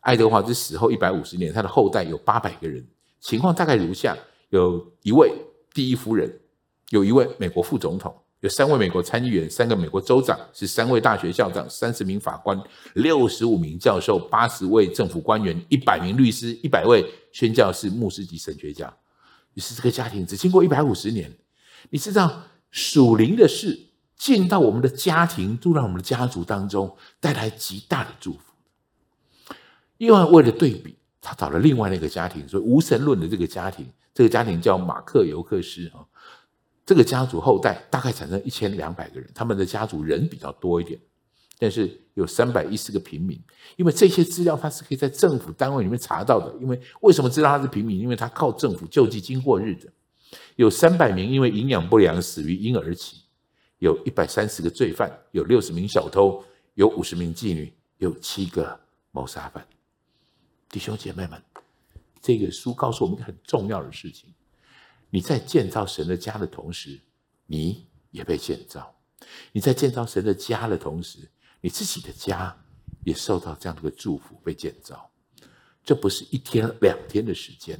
爱德华兹死后一百五十年，他的后代有八百个人，情况大概如下：有一位第一夫人，有一位美国副总统，有三位美国参议员，三个美国州长，十三位大学校长，三十名法官，六十五名教授，八十位政府官员，一百名律师，一百位宣教士、牧师及神学家。于是这个家庭只经过一百五十年，你知道？属灵的事进到我们的家庭，住到我们的家族当中带来极大的祝福。因为为了对比，他找了另外那个家庭，所以无神论的这个家庭，这个家庭叫马克尤克斯啊。这个家族后代大概产生一千两百个人，他们的家族人比较多一点，但是有三百一十个平民。因为这些资料他是可以在政府单位里面查到的。因为为什么知道他是平民？因为他靠政府救济金过日子。有三百名因为营养不良死于婴儿期，有一百三十个罪犯，有六十名小偷，有五十名妓女，有七个谋杀犯。弟兄姐妹们，这个书告诉我们一个很重要的事情：你在建造神的家的同时，你也被建造；你在建造神的家的同时，你自己的家也受到这样的一个祝福，被建造。这不是一天两天的时间，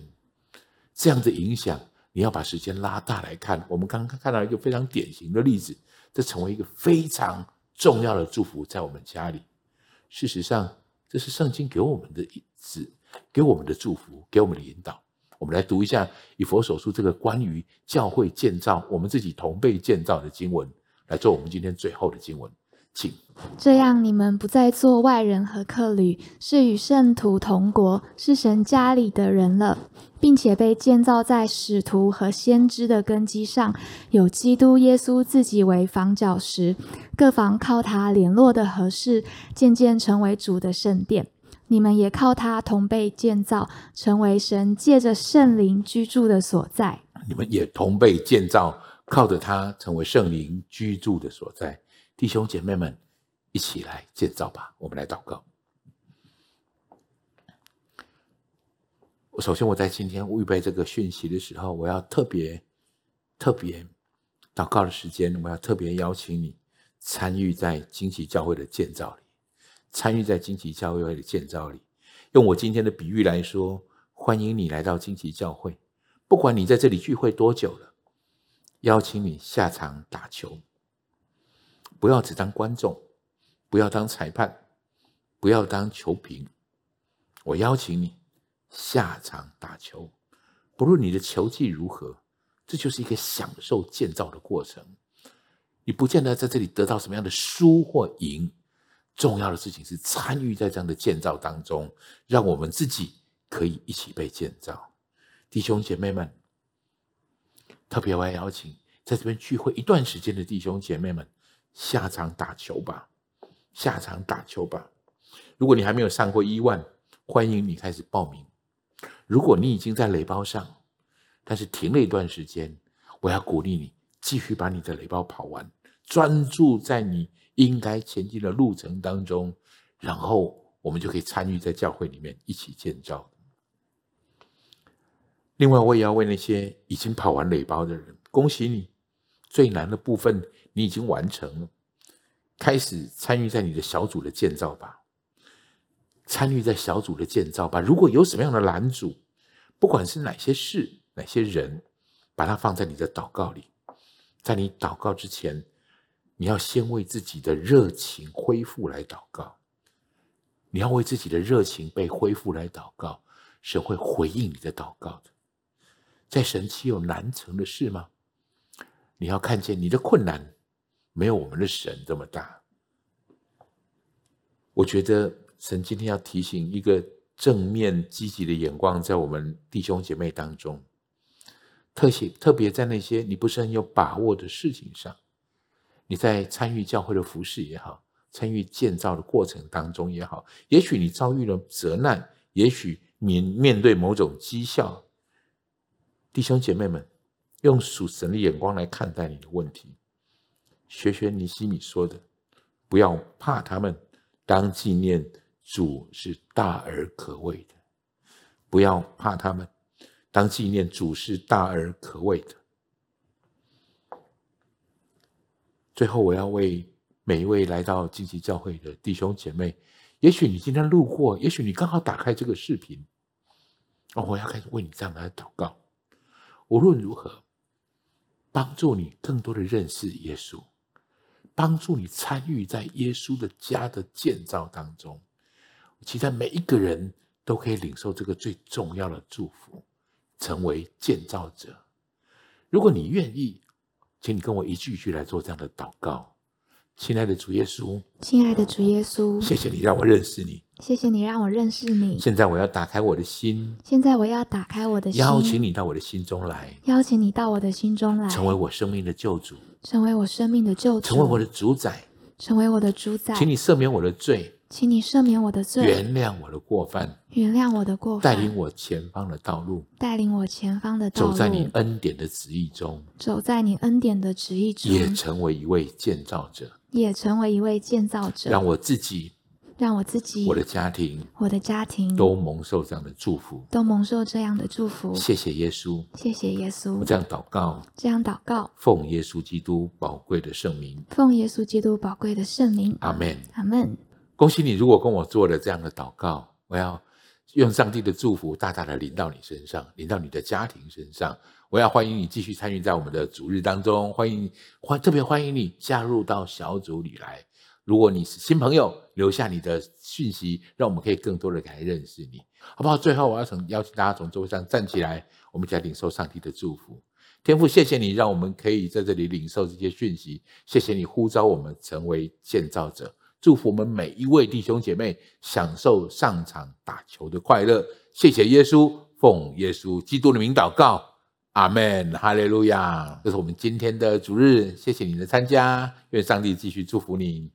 这样的影响。你要把时间拉大来看，我们刚刚看到一个非常典型的例子，这成为一个非常重要的祝福在我们家里。事实上，这是圣经给我们的意志，给我们的祝福，给我们的引导。我们来读一下以弗所书这个关于教会建造、我们自己同辈建造的经文，来做我们今天最后的经文。请这样，你们不再做外人和客旅，是与圣徒同国，是神家里的人了，并且被建造在使徒和先知的根基上，有基督耶稣自己为房角石，各房靠他联络的合适，渐渐成为主的圣殿。你们也靠他同被建造，成为神借着圣灵居住的所在。你们也同被建造，靠着他成为圣灵居住的所在。弟兄姐妹们，一起来建造吧！我们来祷告。首先，我在今天预备这个讯息的时候，我要特别、特别祷告的时间，我要特别邀请你参与在惊奇教会的建造里。参与在惊奇教会的建造里，用我今天的比喻来说，欢迎你来到惊奇教会。不管你在这里聚会多久了，邀请你下场打球，不要只当观众，不要当裁判，不要当球评。我邀请你下场打球，不论你的球技如何，这就是一个享受建造的过程。你不见得在这里得到什么样的输或赢。重要的事情是参与在这样的建造当中，让我们自己可以一起被建造。弟兄姐妹们，特别我要邀请在这边聚会一段时间的弟兄姐妹们下场打球吧，下场打球吧。如果你还没有上过一万欢迎你开始报名。如果你已经在垒包上，但是停了一段时间，我要鼓励你继续把你的垒包跑完，专注在你。应该前进的路程当中，然后我们就可以参与在教会里面一起建造。另外，我也要为那些已经跑完垒包的人，恭喜你，最难的部分你已经完成了，开始参与在你的小组的建造吧。参与在小组的建造吧。如果有什么样的拦阻，不管是哪些事、哪些人，把它放在你的祷告里，在你祷告之前。你要先为自己的热情恢复来祷告，你要为自己的热情被恢复来祷告，神会回应你的祷告的。在神岂有难成的事吗？你要看见你的困难没有我们的神这么大。我觉得神今天要提醒一个正面积极的眼光，在我们弟兄姐妹当中，特写特别在那些你不是很有把握的事情上。你在参与教会的服饰也好，参与建造的过程当中也好，也许你遭遇了责难，也许你面对某种讥笑，弟兄姐妹们，用属神的眼光来看待你的问题，学学尼西米说的，不要怕他们，当纪念主是大而可畏的，不要怕他们，当纪念主是大而可畏的。最后，我要为每一位来到荆棘教会的弟兄姐妹，也许你今天路过，也许你刚好打开这个视频，哦，我要开始为你这样来祷告。无论如何，帮助你更多的认识耶稣，帮助你参与在耶稣的家的建造当中。期待每一个人都可以领受这个最重要的祝福，成为建造者。如果你愿意。请你跟我一句一句来做这样的祷告，亲爱的主耶稣，亲爱的主耶稣，谢谢你让我认识你，谢谢你让我认识你。现在我要打开我的心，现在我要打开我的心，邀请你到我的心中来，邀请你到我的心中来，成为我生命的救主，成为我生命的救主，成为我的主宰，成为我的主宰。请你赦免我的罪。请你赦免我的罪，原谅我的过犯，原谅我的过犯，带领我前方的道路，带领我前方的道路，走在你恩典的旨意中，走在你恩典的旨意中，也成为一位建造者，也成为一位建造者，让我自己，让我自己，我的家庭，我的家庭都蒙受这样的祝福，都蒙受这样的祝福。谢谢耶稣，谢谢耶稣。我这样祷告，这样祷告，奉耶稣基督宝贵的圣名，奉耶稣基督宝贵的圣名。阿门，阿门。恭喜你！如果跟我做了这样的祷告，我要用上帝的祝福大大的临到你身上，临到你的家庭身上。我要欢迎你继续参与在我们的主日当中，欢迎欢特别欢迎你加入到小组里来。如果你是新朋友，留下你的讯息，让我们可以更多的来认识你，好不好？最后，我要从邀请大家从座位上站起来，我们一起来领受上帝的祝福。天父，谢谢你让我们可以在这里领受这些讯息，谢谢你呼召我们成为建造者。祝福我们每一位弟兄姐妹享受上场打球的快乐。谢谢耶稣，奉耶稣基督的名祷告，阿门，哈利路亚。这是我们今天的主日，谢谢你的参加，愿上帝继续祝福你。